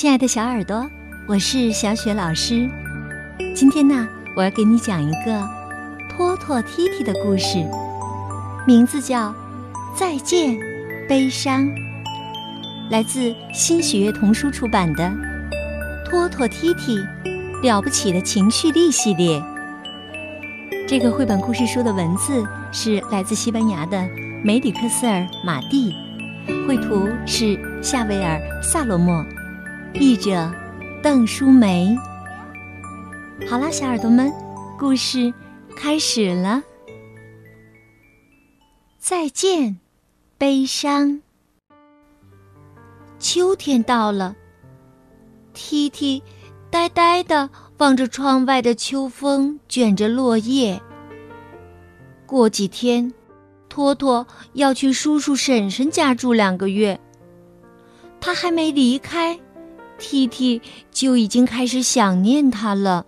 亲爱的小耳朵，我是小雪老师。今天呢，我要给你讲一个托托踢踢的故事，名字叫《再见，悲伤》，来自新喜悦童书出版的《托托踢踢了不起的情绪力》系列。这个绘本故事书的文字是来自西班牙的梅里克斯尔·马蒂，绘图是夏维尔·萨罗莫。译者邓淑梅。好啦，小耳朵们，故事开始了。再见，悲伤。秋天到了，踢踢呆呆的望着窗外的秋风卷着落叶。过几天，托托要去叔叔婶婶家住两个月，他还没离开。T T 就已经开始想念他了。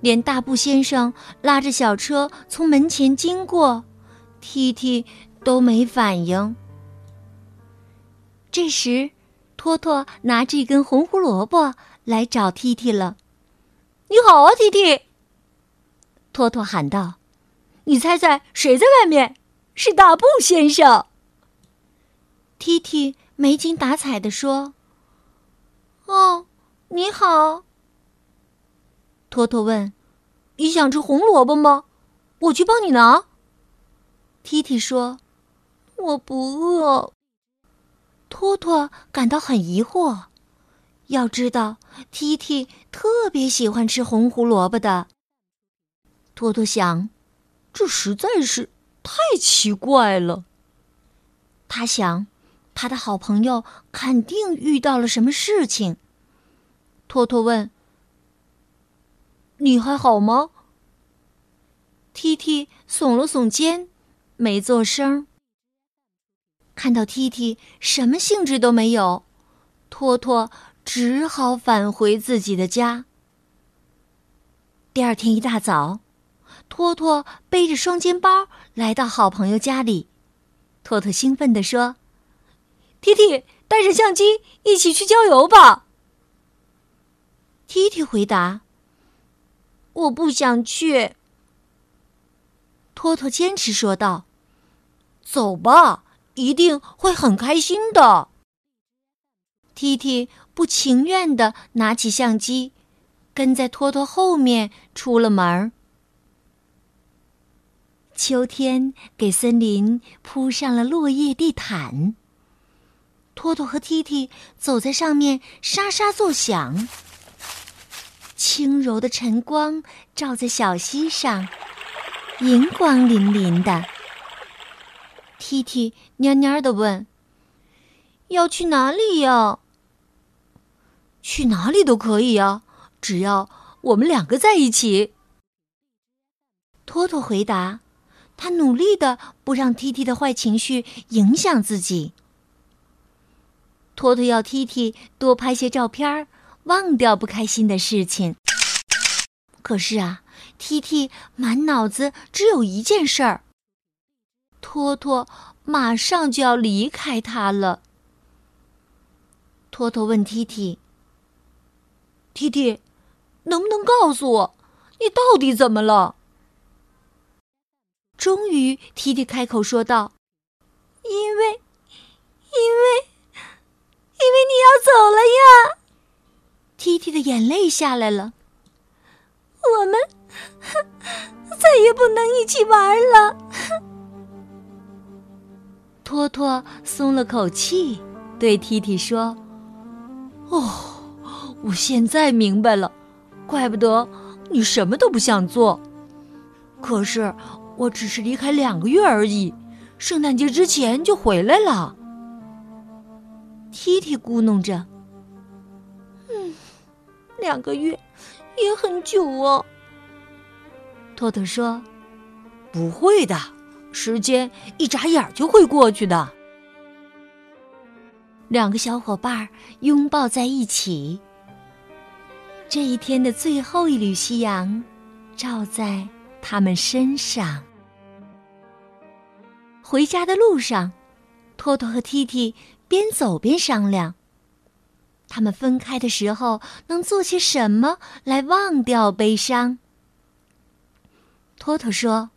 连大布先生拉着小车从门前经过，T T 都没反应。这时，托托拿着一根红胡萝卜来找 T T 了。“你好啊，T T！” 托托喊道，“你猜猜谁在外面？是大布先生。”T T 没精打采地说。哦，你好。托托问：“你想吃红萝卜吗？我去帮你拿。”T T 说：“我不饿。”托托感到很疑惑。要知道，T T 特别喜欢吃红胡萝卜的。托托想，这实在是太奇怪了。他想。他的好朋友肯定遇到了什么事情。托托问：“你还好吗？”T T 耸了耸肩，没做声。看到 T T 什么兴致都没有，托托只好返回自己的家。第二天一大早，托托背着双肩包来到好朋友家里。托托兴奋地说。T T，带着相机一起去郊游吧。T T 回答：“我不想去。”托托坚持说道：“走吧，一定会很开心的。”T T 不情愿的拿起相机，跟在托托后面出了门。秋天给森林铺上了落叶地毯。托托和踢踢走在上面，沙沙作响。轻柔的晨光照在小溪上，银光粼粼的。踢踢蔫蔫的问：“要去哪里呀？”“去哪里都可以呀，只要我们两个在一起。”托托回答，他努力的不让踢踢的坏情绪影响自己。托托要 T T 多拍些照片儿，忘掉不开心的事情。可是啊，T T 满脑子只有一件事儿：托托马上就要离开他了。托托问 T T：“T T，能不能告诉我，你到底怎么了？”终于，T T 开口说道：“因为，因为。”因为你要走了呀，T T 的眼泪下来了。我们再也不能一起玩了。托托松了口气，对 T T 说：“哦，我现在明白了，怪不得你什么都不想做。可是我只是离开两个月而已，圣诞节之前就回来了。” T T 咕哝着：“，两个月也很久哦。”托托说：“不会的，时间一眨眼就会过去的。”两个小伙伴拥抱在一起。这一天的最后一缕夕阳，照在他们身上。回家的路上，托托和 T T。边走边商量他们分开的时候能做些什么来忘掉悲伤？托托说：“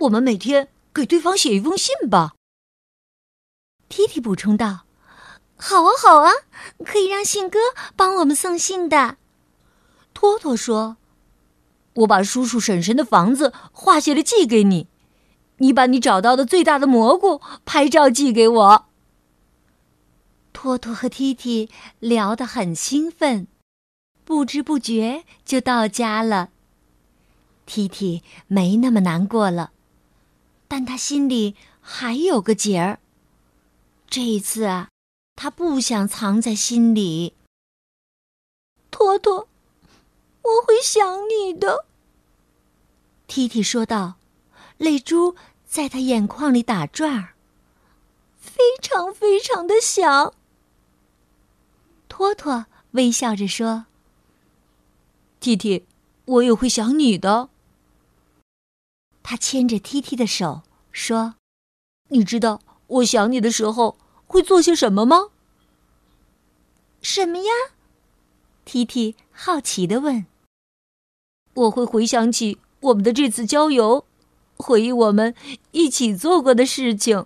我们每天给对方写一封信吧。”提提补充道：“好啊，好啊，可以让信哥帮我们送信的。”托托说：“我把叔叔婶婶的房子画下来寄给你，你把你找到的最大的蘑菇拍照寄给我。”托托和踢踢聊得很兴奋，不知不觉就到家了。踢踢没那么难过了，但他心里还有个结儿。这一次啊，他不想藏在心里。托托，我会想你的。踢踢说道，泪珠在他眼眶里打转儿，非常非常的想。托托微笑着说：“提提，我也会想你的。”他牵着 T T 的手说：“你知道我想你的时候会做些什么吗？”“什么呀？”T T 好奇的问。“我会回想起我们的这次郊游，回忆我们一起做过的事情。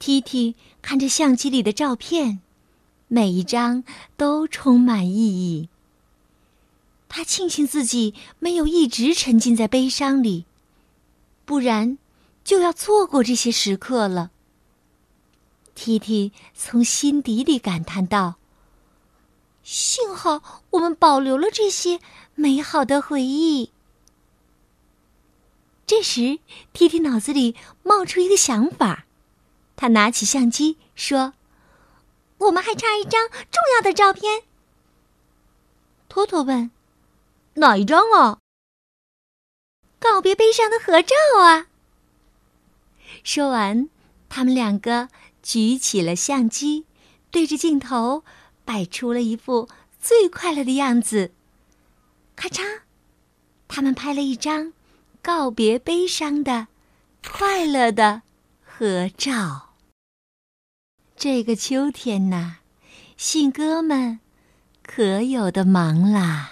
”T T 看着相机里的照片。每一张都充满意义。他庆幸自己没有一直沉浸在悲伤里，不然就要错过这些时刻了。T T 从心底里感叹道：“幸好我们保留了这些美好的回忆。”这时提提脑子里冒出一个想法，他拿起相机说。我们还差一张重要的照片。托托问：“哪一张啊？”“告别悲伤的合照啊！”说完，他们两个举起了相机，对着镜头摆出了一副最快乐的样子。咔嚓，他们拍了一张告别悲伤的快乐的合照。这个秋天呐，信鸽们可有的忙啦！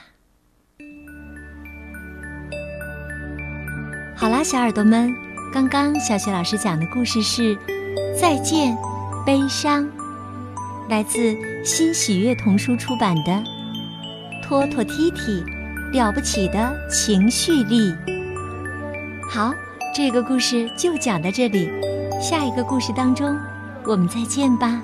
好啦，小耳朵们，刚刚小雪老师讲的故事是《再见，悲伤》，来自新喜悦童书出版的《托托踢踢了不起的情绪力》。好，这个故事就讲到这里，下一个故事当中。我们再见吧。